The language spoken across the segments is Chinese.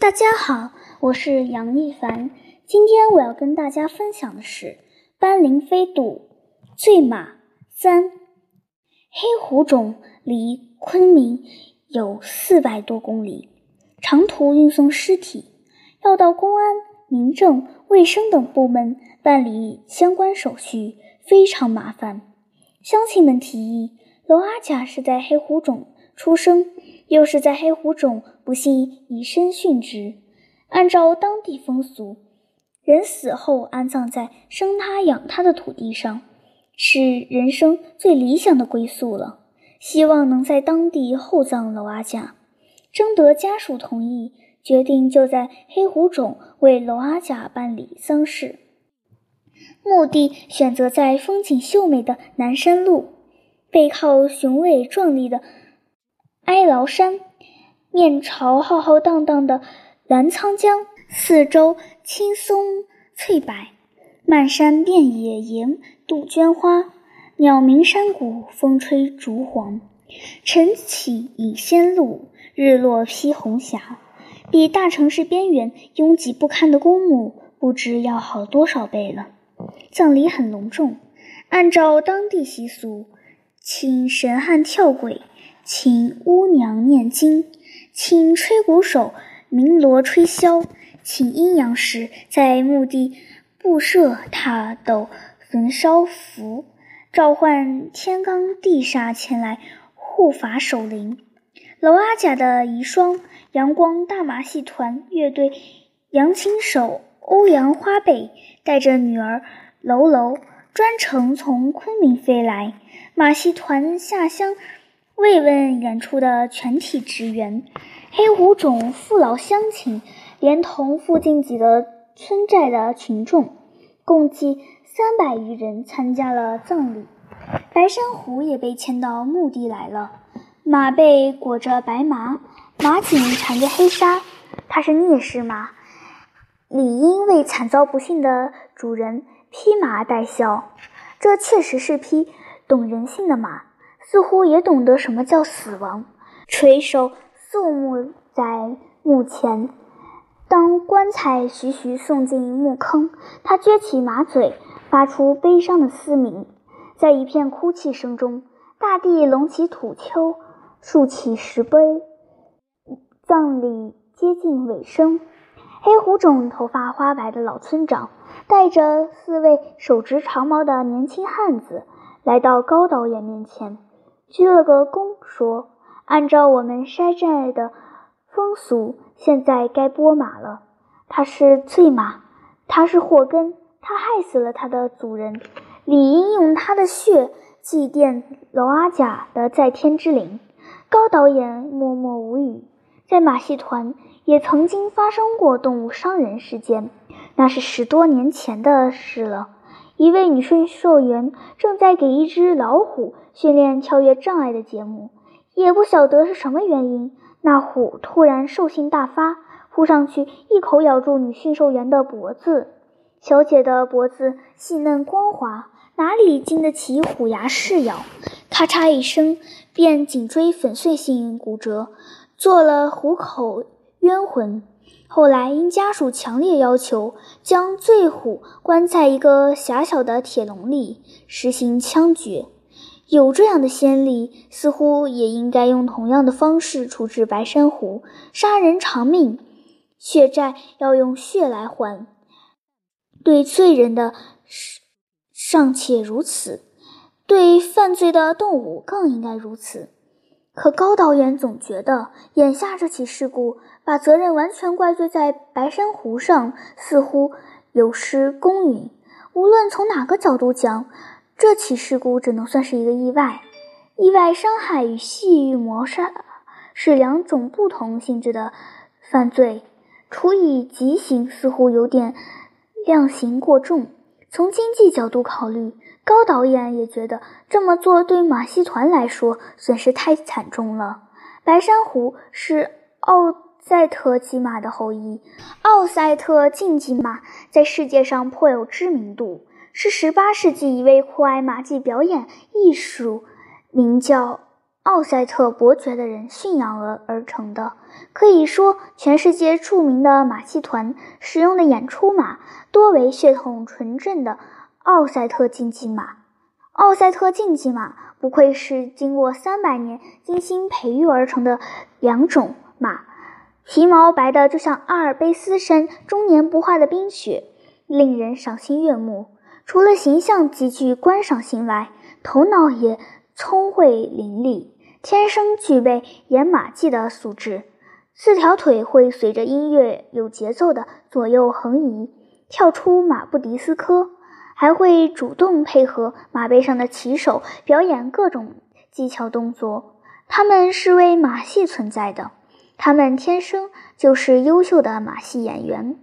大家好，我是杨一凡。今天我要跟大家分享的是斑羚飞渡醉马三。黑虎冢离昆明有四百多公里，长途运送尸体要到公安、民政、卫生等部门办理相关手续，非常麻烦。乡亲们提议，娄阿甲是在黑虎冢出生。又是在黑虎冢不幸以身殉职。按照当地风俗，人死后安葬在生他养他的土地上，是人生最理想的归宿了。希望能在当地厚葬娄阿甲。征得家属同意，决定就在黑虎冢为娄阿甲办理丧事。墓地选择在风景秀美的南山路，背靠雄伟壮丽的。哀牢山，面朝浩浩荡荡的澜沧江，四周青松翠柏，漫山遍野迎杜鹃花，鸟鸣山谷，风吹竹黄。晨起引仙路，日落披红霞，比大城市边缘拥挤不堪的公墓不知要好多少倍了。葬礼很隆重，按照当地习俗，请神汉跳轨。请巫娘念经，请吹鼓手鸣锣吹箫，请阴阳师在墓地布设塔斗、焚烧符，召唤天罡地煞前来护法守灵。娄阿甲的遗孀阳光大马戏团乐队扬琴手欧阳花贝带着女儿娄娄专程从昆明飞来，马戏团下乡。慰问演出的全体职员，黑虎种父老乡亲，连同附近几个村寨的群众，共计三百余人参加了葬礼。白山虎也被牵到墓地来了，马背裹着白麻，马颈缠着黑纱，它是烈士马，理应为惨遭不幸的主人披麻戴孝。这确实是匹懂人性的马。似乎也懂得什么叫死亡，垂首肃穆在墓前。当棺材徐徐送进墓坑，他撅起马嘴，发出悲伤的嘶鸣。在一片哭泣声中，大地隆起土丘，竖起石碑。葬礼接近尾声，黑胡种头发花白的老村长带着四位手执长矛的年轻汉子来到高导演面前。鞠了个躬，说：“按照我们筛寨的风俗，现在该拨马了。他是醉马，他是祸根，他害死了他的主人，理应用他的血祭奠娄阿甲的在天之灵。”高导演默默无语。在马戏团也曾经发生过动物伤人事件，那是十多年前的事了。一位女驯兽员正在给一只老虎训练跳跃障碍的节目，也不晓得是什么原因，那虎突然兽性大发，扑上去一口咬住女驯兽员的脖子。小姐的脖子细嫩光滑，哪里经得起虎牙噬咬？咔嚓一声，便颈椎粉碎性骨折，做了虎口冤魂。后来因家属强烈要求，将醉虎关在一个狭小的铁笼里，实行枪决。有这样的先例，似乎也应该用同样的方式处置白珊瑚。杀人偿命，血债要用血来还。对罪人的尚且如此，对犯罪的动物更应该如此。可高导演总觉得，眼下这起事故把责任完全怪罪在白珊瑚上，似乎有失公允。无论从哪个角度讲，这起事故只能算是一个意外。意外伤害与细狱谋杀是两种不同性质的犯罪，处以极刑似乎有点量刑过重。从经济角度考虑。高导演也觉得这么做对马戏团来说损失太惨重了。白珊瑚是奥赛特骑马的后裔，奥赛特竞技马在世界上颇有知名度，是18世纪一位酷爱马技表演艺术，名叫奥赛特伯爵的人驯养而而成的。可以说，全世界著名的马戏团使用的演出马多为血统纯正的奥赛特竞技马。奥赛特竞技马不愧是经过三百年精心培育而成的两种马，皮毛白的就像阿尔卑斯山终年不化的冰雪，令人赏心悦目。除了形象极具观赏性外，头脑也聪慧伶俐，天生具备演马技的素质。四条腿会随着音乐有节奏的左右横移，跳出马布迪斯科，还会主动配合马背上的骑手表演各种技巧动作。他们是为马戏存在的，他们天生就是优秀的马戏演员。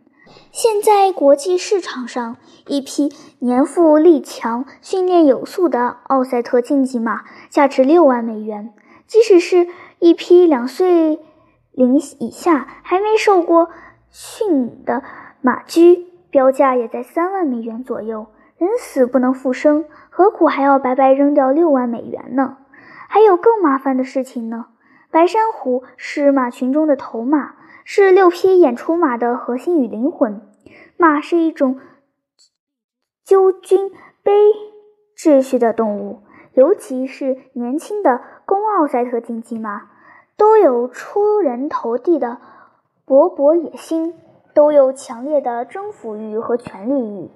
现在国际市场上，一匹年富力强、训练有素的奥赛特竞技马价值六万美元，即使是一匹两岁。零以下还没受过训的马驹，标价也在三万美元左右。人死不能复生，何苦还要白白扔掉六万美元呢？还有更麻烦的事情呢。白珊瑚是马群中的头马，是六匹演出马的核心与灵魂。马是一种究军卑秩序的动物，尤其是年轻的公奥赛特竞技马。都有出人头地的勃勃野心，都有强烈的征服欲和权力欲。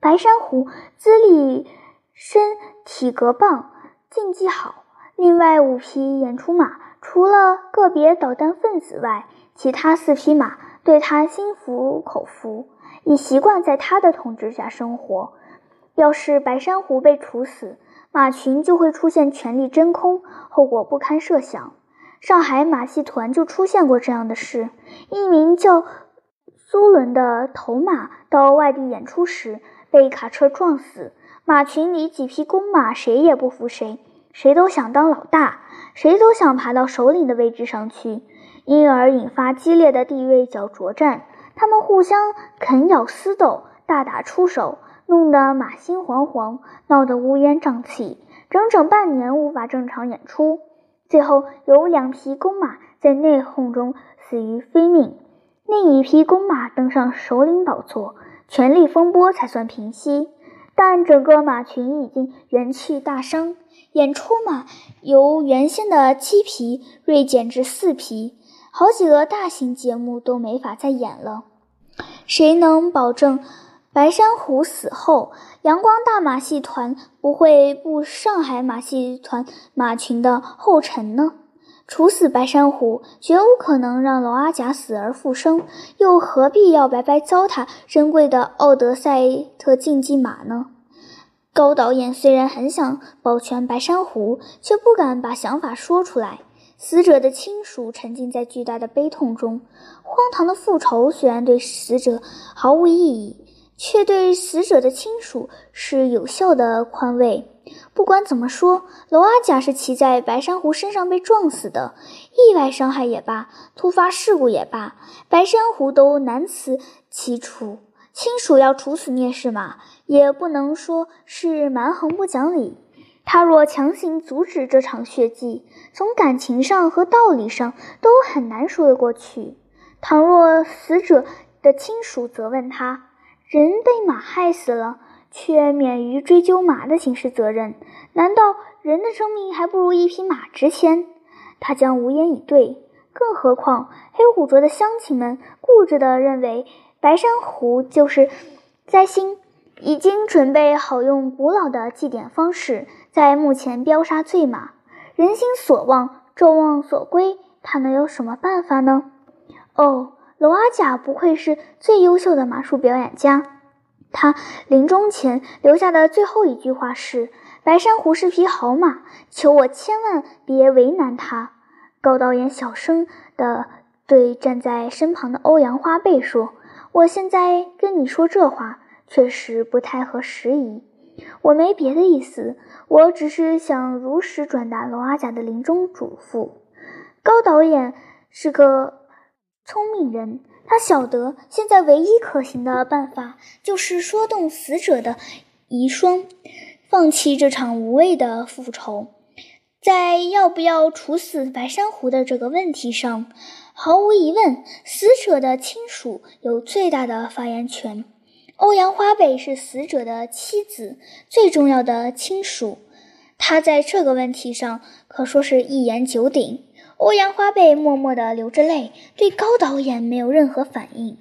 白珊瑚资历深，体格棒，竞技好。另外五匹演出马，除了个别捣蛋分子外，其他四匹马对他心服口服，已习惯在他的统治下生活。要是白珊瑚被处死，马群就会出现权力真空，后果不堪设想。上海马戏团就出现过这样的事：一名叫苏伦的头马到外地演出时被卡车撞死，马群里几匹公马谁也不服谁，谁都想当老大，谁都想爬到首领的位置上去，因而引发激烈的地位角逐战。他们互相啃咬厮斗，大打出手，弄得马心惶惶，闹得乌烟瘴气，整整半年无法正常演出。最后有两匹公马在内讧中死于非命，另一匹公马登上首领宝座，权力风波才算平息。但整个马群已经元气大伤，演出马由原先的七匹锐减至四匹，好几个大型节目都没法再演了。谁能保证？白珊瑚死后，阳光大马戏团不会步上海马戏团马群的后尘呢？处死白珊瑚，绝无可能让娄阿甲死而复生，又何必要白白糟蹋珍贵的奥德赛特竞技马呢？高导演虽然很想保全白珊瑚，却不敢把想法说出来。死者的亲属沉浸在巨大的悲痛中，荒唐的复仇虽然对死者毫无意义。却对死者的亲属是有效的宽慰。不管怎么说，娄阿甲是骑在白珊瑚身上被撞死的，意外伤害也罢，突发事故也罢，白珊瑚都难辞其处。亲属要处死聂氏马，也不能说是蛮横不讲理。他若强行阻止这场血祭，从感情上和道理上都很难说得过去。倘若死者的亲属责问他，人被马害死了，却免于追究马的刑事责任，难道人的生命还不如一匹马值钱？他将无言以对。更何况黑虎卓的乡亲们固执地认为，白珊瑚就是灾星，已经准备好用古老的祭典方式，在墓前标杀醉马。人心所望，众望所归，他能有什么办法呢？哦。娄阿甲不愧是最优秀的马术表演家。他临终前留下的最后一句话是：“白珊瑚是匹好马，求我千万别为难他。”高导演小声的对站在身旁的欧阳花贝说：“我现在跟你说这话，确实不太合时宜。我没别的意思，我只是想如实转达娄阿甲的临终嘱咐。”高导演是个。聪明人，他晓得现在唯一可行的办法就是说动死者的遗孀，放弃这场无谓的复仇。在要不要处死白珊瑚的这个问题上，毫无疑问，死者的亲属有最大的发言权。欧阳花贝是死者的妻子，最重要的亲属，他在这个问题上可说是一言九鼎。欧阳花贝默默地流着泪，对高导演没有任何反应。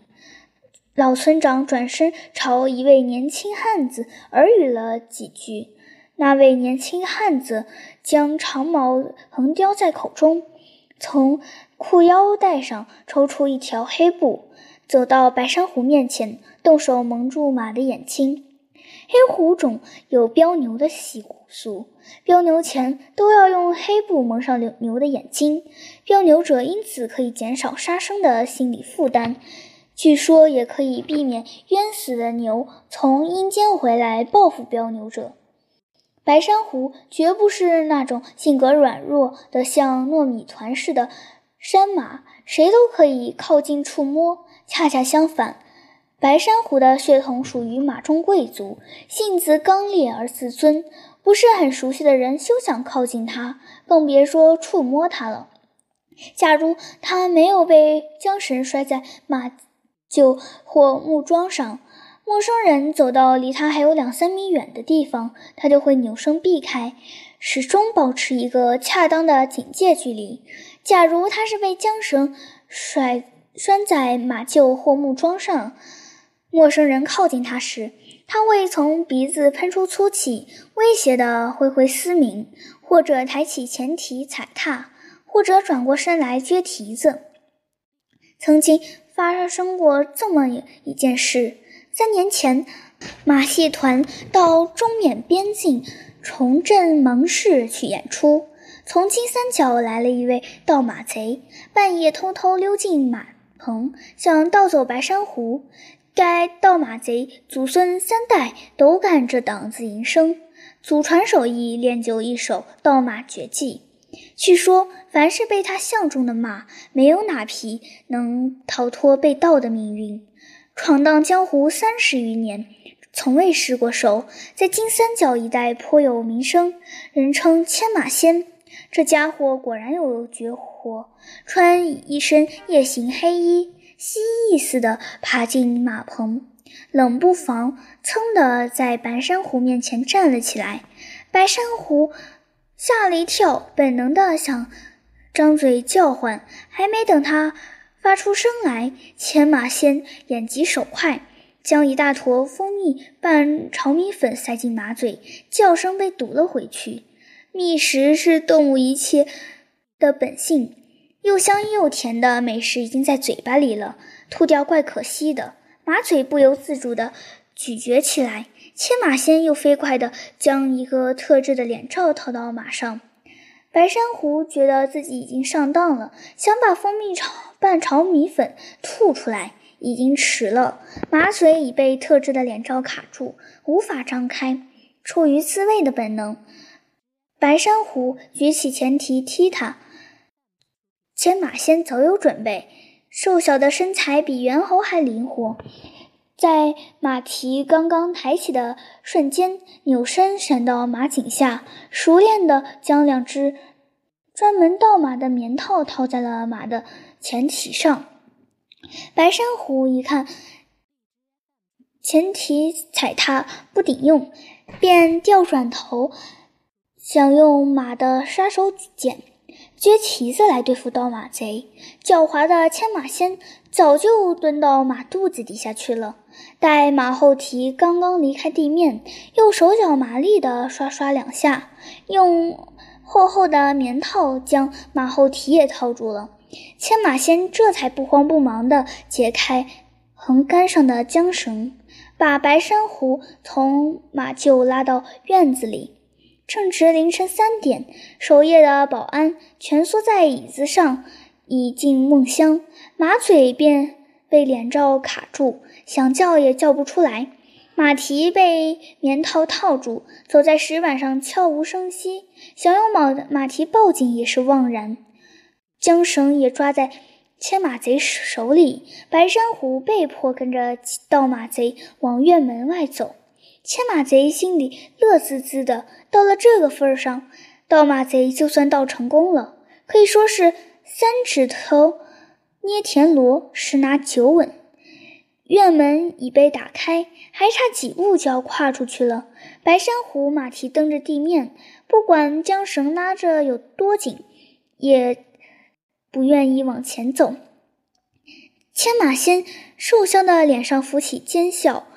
老村长转身朝一位年轻汉子耳语了几句。那位年轻汉子将长矛横叼在口中，从裤腰带上抽出一条黑布，走到白珊瑚面前，动手蒙住马的眼睛。黑狐种有标牛的习俗，标牛前都要用黑布蒙上牛牛的眼睛，标牛者因此可以减少杀生的心理负担，据说也可以避免冤死的牛从阴间回来报复标牛者。白珊瑚绝不是那种性格软弱的像糯米团似的山马，谁都可以靠近触摸。恰恰相反，白珊瑚的血统属于马中贵族，性子刚烈而自尊，不是很熟悉的人休想靠近它，更别说触摸它了。假如它没有被缰绳拴在马厩或木桩上，陌生人走到离他还有两三米远的地方，他就会扭身避开，始终保持一个恰当的警戒距离。假如他是被缰绳甩拴在马厩或木桩上，陌生人靠近他时，他会从鼻子喷出粗气，威胁地挥挥嘶鸣，或者抬起前蹄踩踏，或者转过身来撅蹄子。曾经发生过这么一件事。三年前，马戏团到中缅边境重镇芒市去演出。从金三角来了一位盗马贼，半夜偷偷溜进马棚，想盗走白珊瑚。该盗马贼祖孙三代都干这档子营生，祖传手艺，练就一手盗马绝技。据说，凡是被他相中的马，没有哪匹能逃脱被盗的命运。闯荡江湖三十余年，从未失过手，在金三角一带颇有名声，人称牵马仙。这家伙果然有绝活，穿一身夜行黑衣，蜥蜴似的爬进马棚，冷不防，噌的在白珊瑚面前站了起来。白珊瑚吓了一跳，本能的想张嘴叫唤，还没等他。发出声来，牵马仙眼疾手快，将一大坨蜂蜜拌炒米粉塞进马嘴，叫声被堵了回去。觅食是动物一切的本性，又香又甜的美食已经在嘴巴里了，吐掉怪可惜的。马嘴不由自主地咀嚼起来，牵马仙又飞快地将一个特制的脸罩套到马上。白珊瑚觉得自己已经上当了，想把蜂蜜炒。拌炒米粉吐出来已经迟了，马嘴已被特制的脸罩卡住，无法张开。出于自卫的本能，白珊瑚举起前蹄踢他。牵马仙早有准备，瘦小的身材比猿猴还灵活，在马蹄刚刚抬起的瞬间，扭身闪到马颈下，熟练地将两只专门倒马的棉套套在了马的。前蹄上，白珊瑚一看前蹄踩踏不顶用，便调转头，想用马的杀手锏撅蹄子来对付盗马贼。狡猾的牵马仙早就蹲到马肚子底下去了，待马后蹄刚刚离开地面，又手脚麻利地刷刷两下，用厚厚的棉套将马后蹄也套住了。牵马仙这才不慌不忙地解开横杆上的缰绳，把白珊瑚从马厩拉到院子里。正值凌晨三点，守夜的保安蜷缩在椅子上，已进梦乡，马嘴便被脸罩卡住，想叫也叫不出来。马蹄被棉套套住，走在石板上悄无声息，想用马马蹄报警也是枉然。缰绳也抓在牵马贼手里，白珊瑚被迫跟着盗马贼往院门外走。牵马贼心里乐滋滋的，到了这个份上，盗马贼就算盗成功了，可以说是三指头捏田螺，十拿九稳。院门已被打开，还差几步就要跨出去了。白珊瑚马蹄蹬着地面，不管缰绳拉着有多紧，也不愿意往前走。牵马仙瘦削的脸上浮起奸笑，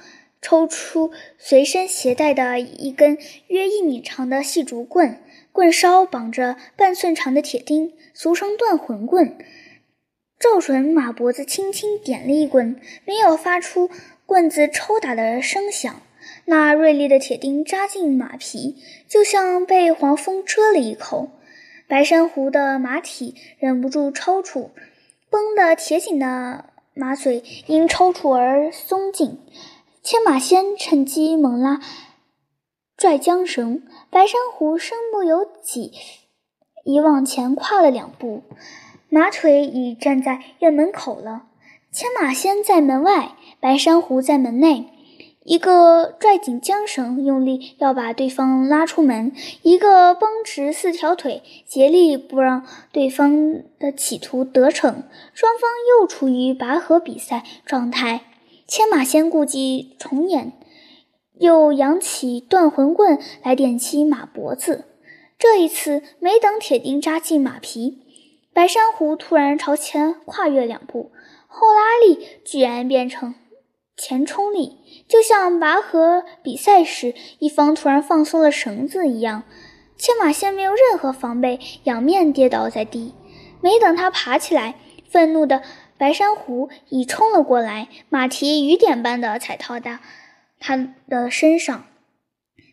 抽出随身携带的一根约一米长的细竹棍，棍梢绑着半寸长的铁钉，俗称断魂棍。照准马脖子，轻轻点了一棍，没有发出棍子抽打的声响。那锐利的铁钉扎进马皮，就像被黄蜂蛰了一口。白珊瑚的马体忍不住抽搐，绷得铁紧的马嘴因抽搐而松紧。牵马仙趁机猛拉拽缰绳，白珊瑚身不由己，已往前跨了两步。马腿已站在院门口了，牵马仙在门外，白珊瑚在门内。一个拽紧缰绳，用力要把对方拉出门；一个绷直四条腿，竭力不让对方的企图得逞。双方又处于拔河比赛状态。牵马仙故伎重演，又扬起断魂棍来点击马脖子。这一次，没等铁钉扎进马皮。白珊瑚突然朝前跨越两步，后拉力居然变成前冲力，就像拔河比赛时一方突然放松了绳子一样。牵马仙没有任何防备，仰面跌倒在地。没等他爬起来，愤怒的白珊瑚已冲了过来，马蹄雨点般的踩到他他的身上。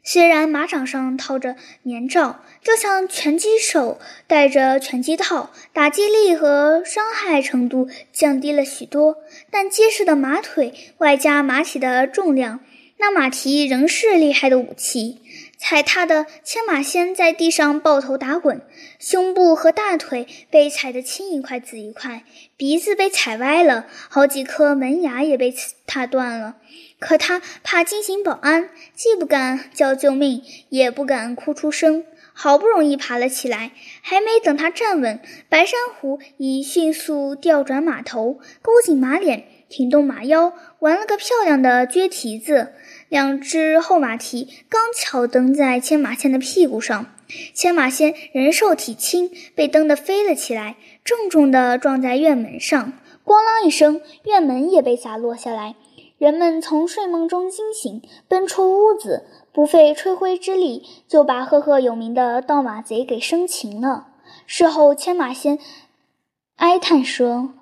虽然马掌上套着棉罩，就像拳击手戴着拳击套，打击力和伤害程度降低了许多，但结实的马腿外加马体的重量，那马蹄仍是厉害的武器。踩踏的牵马仙在地上抱头打滚，胸部和大腿被踩得青一块紫一块，鼻子被踩歪了，好几颗门牙也被踏断了。可他怕惊醒保安，既不敢叫救命，也不敢哭出声。好不容易爬了起来，还没等他站稳，白珊瑚已迅速调转马头，勾紧马脸，挺动马腰，玩了个漂亮的撅蹄子。两只后马蹄刚巧蹬在牵马仙的屁股上，牵马仙人瘦体轻，被蹬得飞了起来，重重地撞在院门上，咣啷一声，院门也被砸落下来。人们从睡梦中惊醒，奔出屋子，不费吹灰之力就把赫赫有名的盗马贼给生擒了。事后，牵马仙哀叹说：“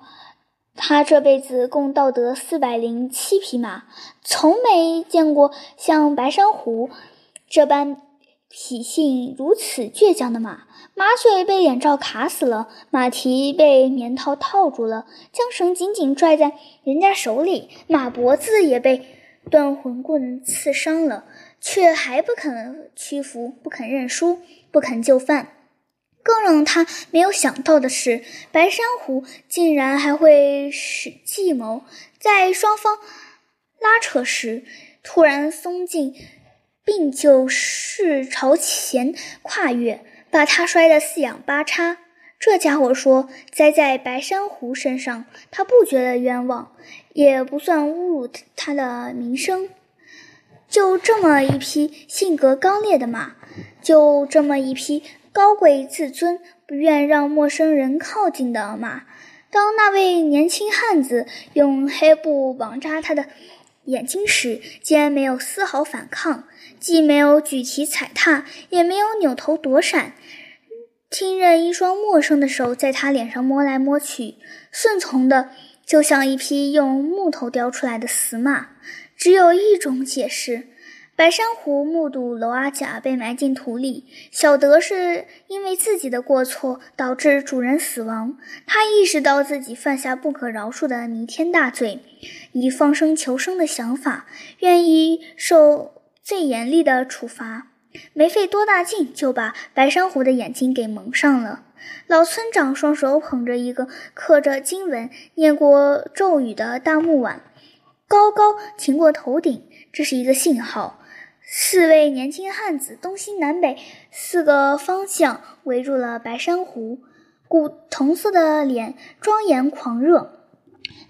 他这辈子共盗得四百零七匹马，从没见过像白珊瑚这般。”脾性如此倔强的马，马嘴被眼罩卡死了，马蹄被棉套套住了，缰绳紧紧拽在人家手里，马脖子也被断魂棍刺伤了，却还不肯屈服，不肯认输，不肯就范。更让他没有想到的是，白珊瑚竟然还会使计谋，在双方拉扯时突然松劲。并就是朝前跨越，把他摔得四仰八叉。这家伙说：“栽在白珊瑚身上，他不觉得冤枉，也不算侮辱他的名声。就这么一匹性格刚烈的马，就这么一匹高贵自尊、不愿让陌生人靠近的马。当那位年轻汉子用黑布绑扎他的眼睛时，竟然没有丝毫反抗。”既没有举起踩踏，也没有扭头躲闪，听任一双陌生的手在他脸上摸来摸去，顺从的就像一匹用木头雕出来的死马。只有一种解释：白珊瑚目睹娄阿甲被埋进土里，晓得是因为自己的过错导致主人死亡，他意识到自己犯下不可饶恕的弥天大罪，以放生求生的想法，愿意受。最严厉的处罚，没费多大劲就把白珊瑚的眼睛给蒙上了。老村长双手捧着一个刻着经文、念过咒语的大木碗，高高擎过头顶，这是一个信号。四位年轻汉子东西南北四个方向围住了白珊瑚，古铜色的脸庄严狂热，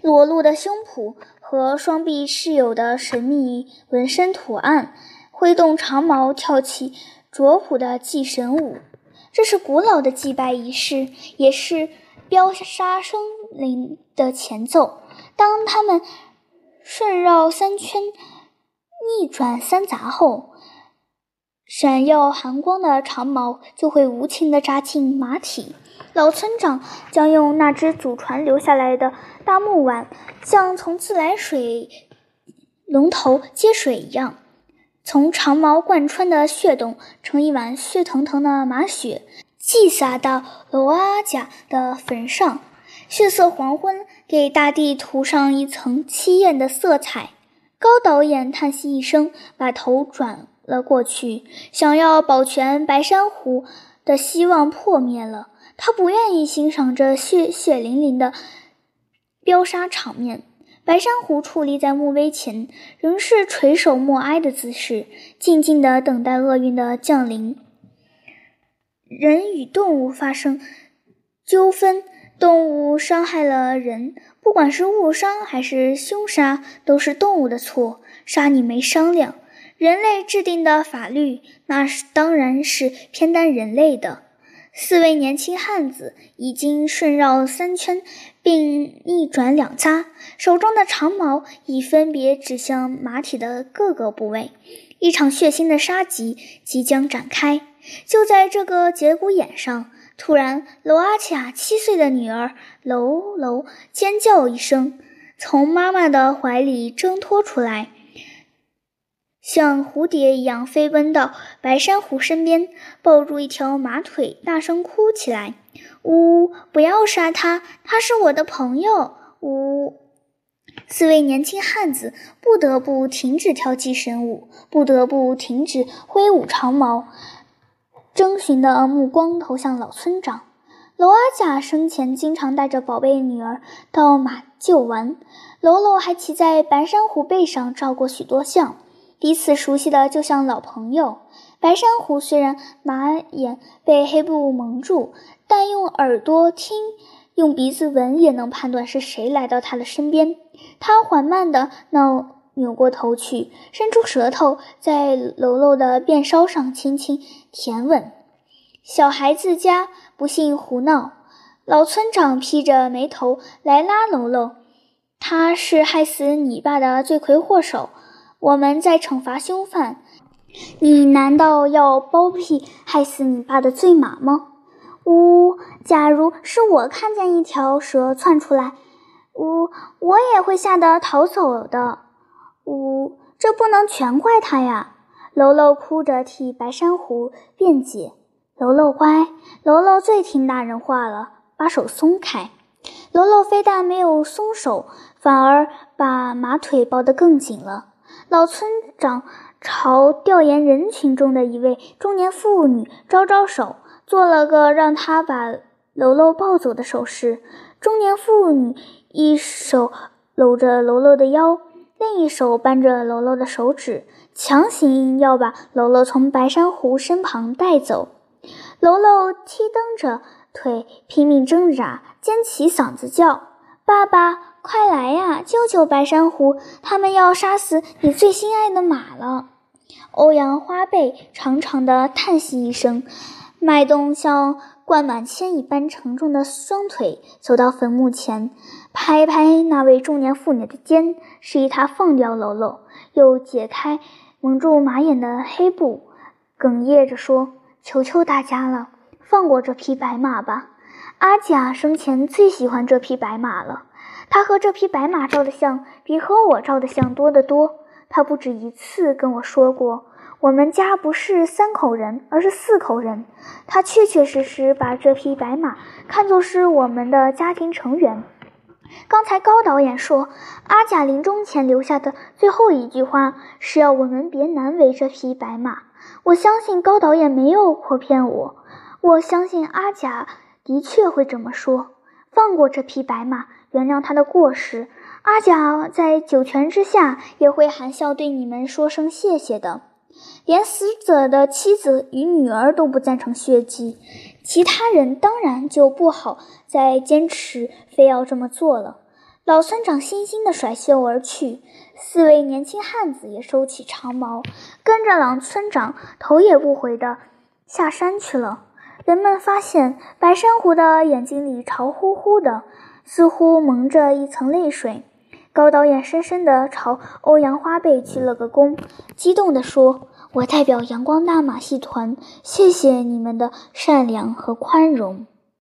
裸露的胸脯和双臂饰有的神秘纹身图案，挥动长矛跳起卓朴的祭神舞。这是古老的祭拜仪式，也是飙杀生灵的前奏。当他们顺绕三圈。逆转三匝后，闪耀寒光的长矛就会无情地扎进马体。老村长将用那只祖传留下来的大木碗，像从自来水龙头接水一样，从长矛贯穿的血洞盛一碗血腾腾的马血，祭洒到罗阿甲的坟上。血色黄昏给大地涂上一层凄艳的色彩。高导演叹息一声，把头转了过去。想要保全白珊瑚的希望破灭了。他不愿意欣赏这血血淋淋的飙杀场面。白珊瑚矗立在墓碑前，仍是垂首默哀的姿势，静静地等待厄运的降临。人与动物发生纠纷。动物伤害了人，不管是误伤还是凶杀，都是动物的错，杀你没商量。人类制定的法律，那是当然是偏袒人类的。四位年轻汉子已经顺绕三圈，并逆转两匝，手中的长矛已分别指向马体的各个部位。一场血腥的杀机即将展开，就在这个节骨眼上。突然，娄阿卡七岁的女儿娄娄尖叫一声，从妈妈的怀里挣脱出来，像蝴蝶一样飞奔到白珊瑚身边，抱住一条马腿，大声哭起来：“呜，不要杀他，他是我的朋友！”呜！四位年轻汉子不得不停止跳祭神舞，不得不停止挥舞长矛。征询的目光投向老村长。娄阿甲生前经常带着宝贝女儿到马厩玩，娄娄还骑在白珊瑚背上照过许多相，彼此熟悉的就像老朋友。白珊瑚虽然马眼被黑布蒙住，但用耳朵听，用鼻子闻，也能判断是谁来到他的身边。他缓慢地闹。扭过头去，伸出舌头在楼楼的便梢上轻轻舔吻。小孩子家不幸胡闹，老村长披着眉头来拉楼楼。他是害死你爸的罪魁祸首，我们在惩罚凶犯。你难道要包庇害死你爸的醉马吗？呜，假如是我看见一条蛇窜出来，呜，我也会吓得逃走的。呜，这不能全怪他呀！楼楼哭着替白珊瑚辩解：“楼楼乖，楼楼最听大人话了，把手松开。”楼楼非但没有松手，反而把马腿抱得更紧了。老村长朝调研人群中的一位中年妇女招招手，做了个让他把楼楼抱走的手势。中年妇女一手搂着楼楼的腰。另一手扳着楼楼的手指，强行要把楼楼从白珊瑚身旁带走。楼楼踢蹬着腿，拼命挣扎，尖起嗓子叫：“爸爸，快来呀，救救白珊瑚！他们要杀死你最心爱的马了！”欧阳花贝长长的叹息一声，迈动像灌满铅一般沉重的双腿，走到坟墓前。拍拍那位中年妇女的肩，示意她放掉喽喽，又解开蒙住马眼的黑布，哽咽着说：“求求大家了，放过这匹白马吧！阿甲生前最喜欢这匹白马了，他和这匹白马照的相比和我照的相多得多。他不止一次跟我说过，我们家不是三口人，而是四口人。他确确实实把这匹白马看作是我们的家庭成员。”刚才高导演说，阿甲临终前留下的最后一句话是要我们别难为这匹白马。我相信高导演没有诓骗我，我相信阿甲的确会这么说，放过这匹白马，原谅他的过失。阿甲在九泉之下也会含笑对你们说声谢谢的。连死者的妻子与女儿都不赞成血祭，其他人当然就不好再坚持非要这么做了。老村长悻悻地甩袖而去，四位年轻汉子也收起长矛，跟着老村长头也不回地下山去了。人们发现白珊瑚的眼睛里潮乎乎的，似乎蒙着一层泪水。高导演深深地朝欧阳花贝鞠了个躬，激动地说：“我代表阳光大马戏团，谢谢你们的善良和宽容。”